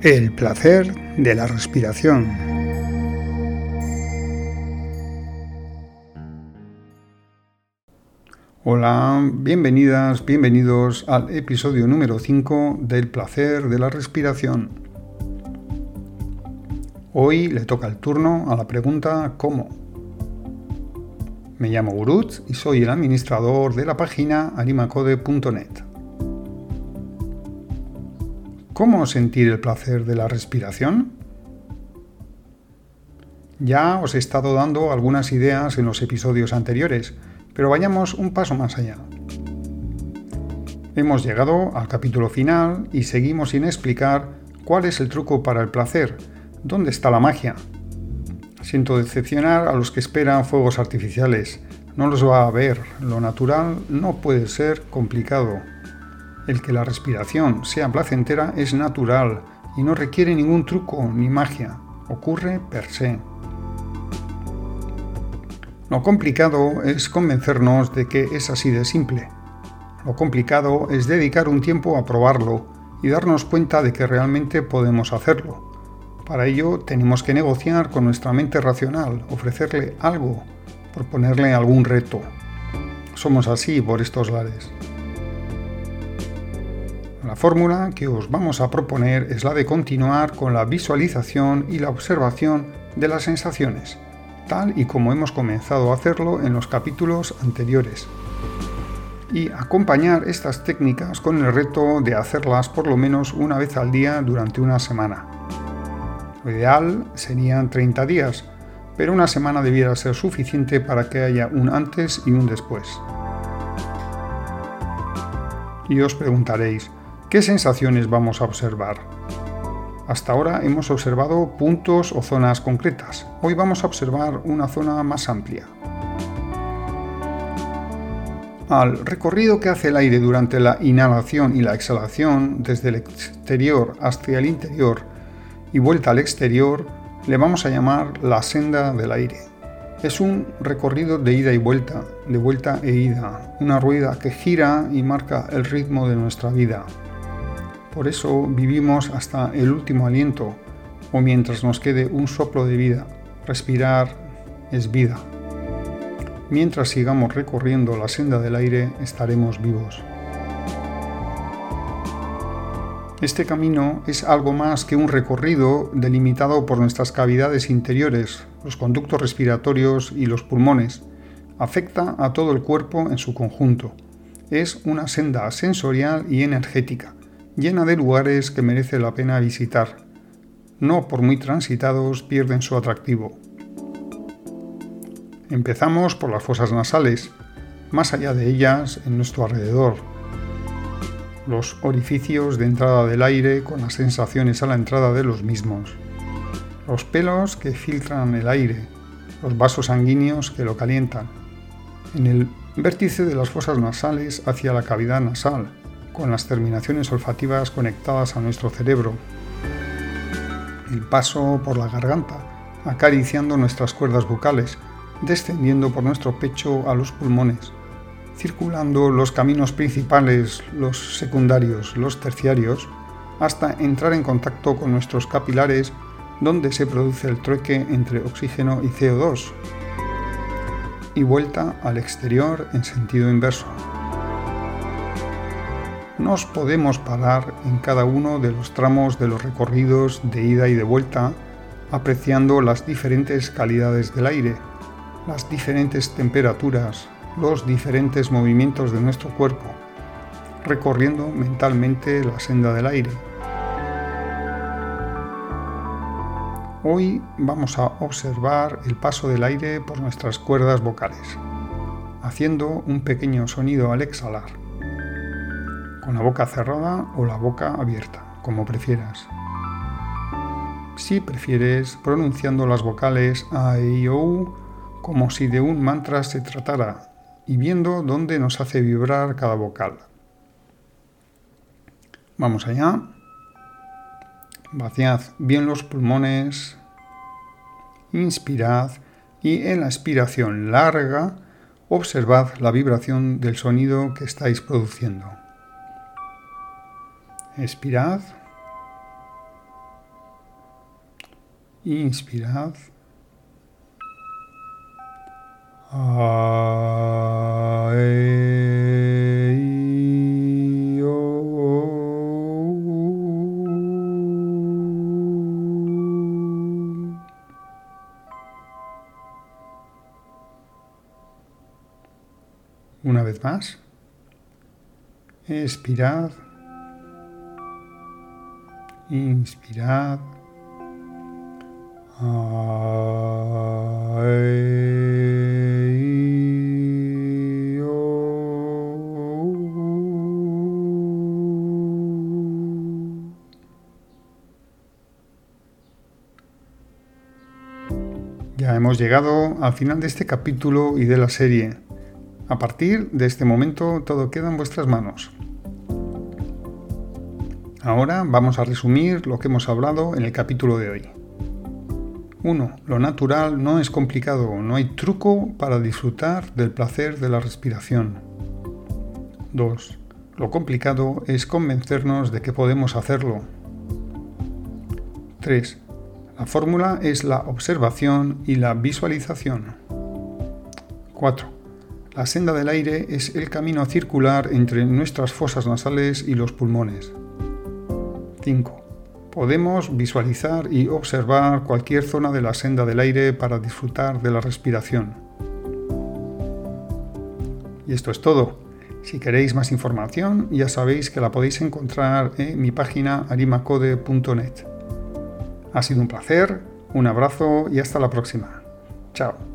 El placer de la respiración. Hola, bienvenidas, bienvenidos al episodio número 5 del placer de la respiración. Hoy le toca el turno a la pregunta ¿cómo? Me llamo Gurut y soy el administrador de la página animacode.net. ¿Cómo sentir el placer de la respiración? Ya os he estado dando algunas ideas en los episodios anteriores, pero vayamos un paso más allá. Hemos llegado al capítulo final y seguimos sin explicar cuál es el truco para el placer, dónde está la magia. Siento decepcionar a los que esperan fuegos artificiales. No los va a ver. Lo natural no puede ser complicado. El que la respiración sea placentera es natural y no requiere ningún truco ni magia. Ocurre per se. Lo complicado es convencernos de que es así de simple. Lo complicado es dedicar un tiempo a probarlo y darnos cuenta de que realmente podemos hacerlo. Para ello tenemos que negociar con nuestra mente racional, ofrecerle algo, proponerle algún reto. Somos así por estos lares. La fórmula que os vamos a proponer es la de continuar con la visualización y la observación de las sensaciones, tal y como hemos comenzado a hacerlo en los capítulos anteriores, y acompañar estas técnicas con el reto de hacerlas por lo menos una vez al día durante una semana. Lo ideal serían 30 días, pero una semana debiera ser suficiente para que haya un antes y un después. Y os preguntaréis, ¿Qué sensaciones vamos a observar? Hasta ahora hemos observado puntos o zonas concretas. Hoy vamos a observar una zona más amplia. Al recorrido que hace el aire durante la inhalación y la exhalación, desde el exterior hacia el interior y vuelta al exterior, le vamos a llamar la senda del aire. Es un recorrido de ida y vuelta, de vuelta e ida, una rueda que gira y marca el ritmo de nuestra vida. Por eso vivimos hasta el último aliento o mientras nos quede un soplo de vida. Respirar es vida. Mientras sigamos recorriendo la senda del aire estaremos vivos. Este camino es algo más que un recorrido delimitado por nuestras cavidades interiores, los conductos respiratorios y los pulmones. Afecta a todo el cuerpo en su conjunto. Es una senda sensorial y energética llena de lugares que merece la pena visitar. No por muy transitados pierden su atractivo. Empezamos por las fosas nasales, más allá de ellas, en nuestro alrededor. Los orificios de entrada del aire con las sensaciones a la entrada de los mismos. Los pelos que filtran el aire, los vasos sanguíneos que lo calientan. En el vértice de las fosas nasales hacia la cavidad nasal, con las terminaciones olfativas conectadas a nuestro cerebro. El paso por la garganta, acariciando nuestras cuerdas vocales, descendiendo por nuestro pecho a los pulmones, circulando los caminos principales, los secundarios, los terciarios, hasta entrar en contacto con nuestros capilares donde se produce el trueque entre oxígeno y CO2, y vuelta al exterior en sentido inverso nos podemos parar en cada uno de los tramos de los recorridos de ida y de vuelta, apreciando las diferentes calidades del aire, las diferentes temperaturas, los diferentes movimientos de nuestro cuerpo, recorriendo mentalmente la senda del aire. Hoy vamos a observar el paso del aire por nuestras cuerdas vocales, haciendo un pequeño sonido al exhalar con la boca cerrada o la boca abierta, como prefieras. Si prefieres, pronunciando las vocales A, E, O, como si de un mantra se tratara, y viendo dónde nos hace vibrar cada vocal. Vamos allá. Vaciad bien los pulmones. Inspirad y en la expiración larga observad la vibración del sonido que estáis produciendo. Expirad. Inspirad. Una vez más. Expirad. Inspirad. Ya hemos llegado al final de este capítulo y de la serie. A partir de este momento todo queda en vuestras manos. Ahora vamos a resumir lo que hemos hablado en el capítulo de hoy. 1. Lo natural no es complicado, no hay truco para disfrutar del placer de la respiración. 2. Lo complicado es convencernos de que podemos hacerlo. 3. La fórmula es la observación y la visualización. 4. La senda del aire es el camino circular entre nuestras fosas nasales y los pulmones. 5. Podemos visualizar y observar cualquier zona de la senda del aire para disfrutar de la respiración. Y esto es todo. Si queréis más información, ya sabéis que la podéis encontrar en mi página arimacode.net. Ha sido un placer, un abrazo y hasta la próxima. Chao.